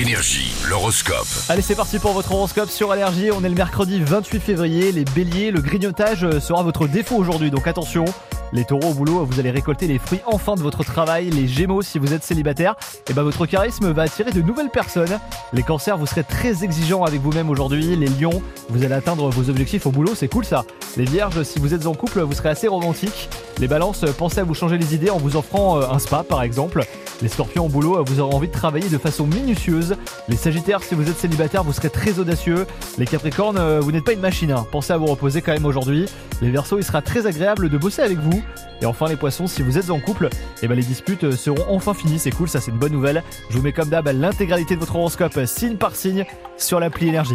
Énergie, l'horoscope. Allez, c'est parti pour votre horoscope sur Allergie. On est le mercredi 28 février. Les béliers, le grignotage sera votre défaut aujourd'hui, donc attention. Les taureaux au boulot, vous allez récolter les fruits enfin de votre travail. Les gémeaux, si vous êtes célibataire, et ben votre charisme va attirer de nouvelles personnes. Les cancers, vous serez très exigeants avec vous-même aujourd'hui. Les lions, vous allez atteindre vos objectifs au boulot, c'est cool ça. Les vierges, si vous êtes en couple, vous serez assez romantique. Les balances, pensez à vous changer les idées en vous offrant euh, un spa par exemple. Les scorpions au boulot, vous aurez envie de travailler de façon minutieuse. Les sagittaires, si vous êtes célibataire, vous serez très audacieux. Les capricornes, euh, vous n'êtes pas une machine, hein. pensez à vous reposer quand même aujourd'hui. Les versos, il sera très agréable de bosser avec vous. Et enfin les poissons, si vous êtes en couple, et ben les disputes euh, seront enfin finies, c'est cool, ça c'est une bonne nouvelle. Je vous mets comme d'hab l'intégralité de votre horoscope signe par signe sur l'appli énergie.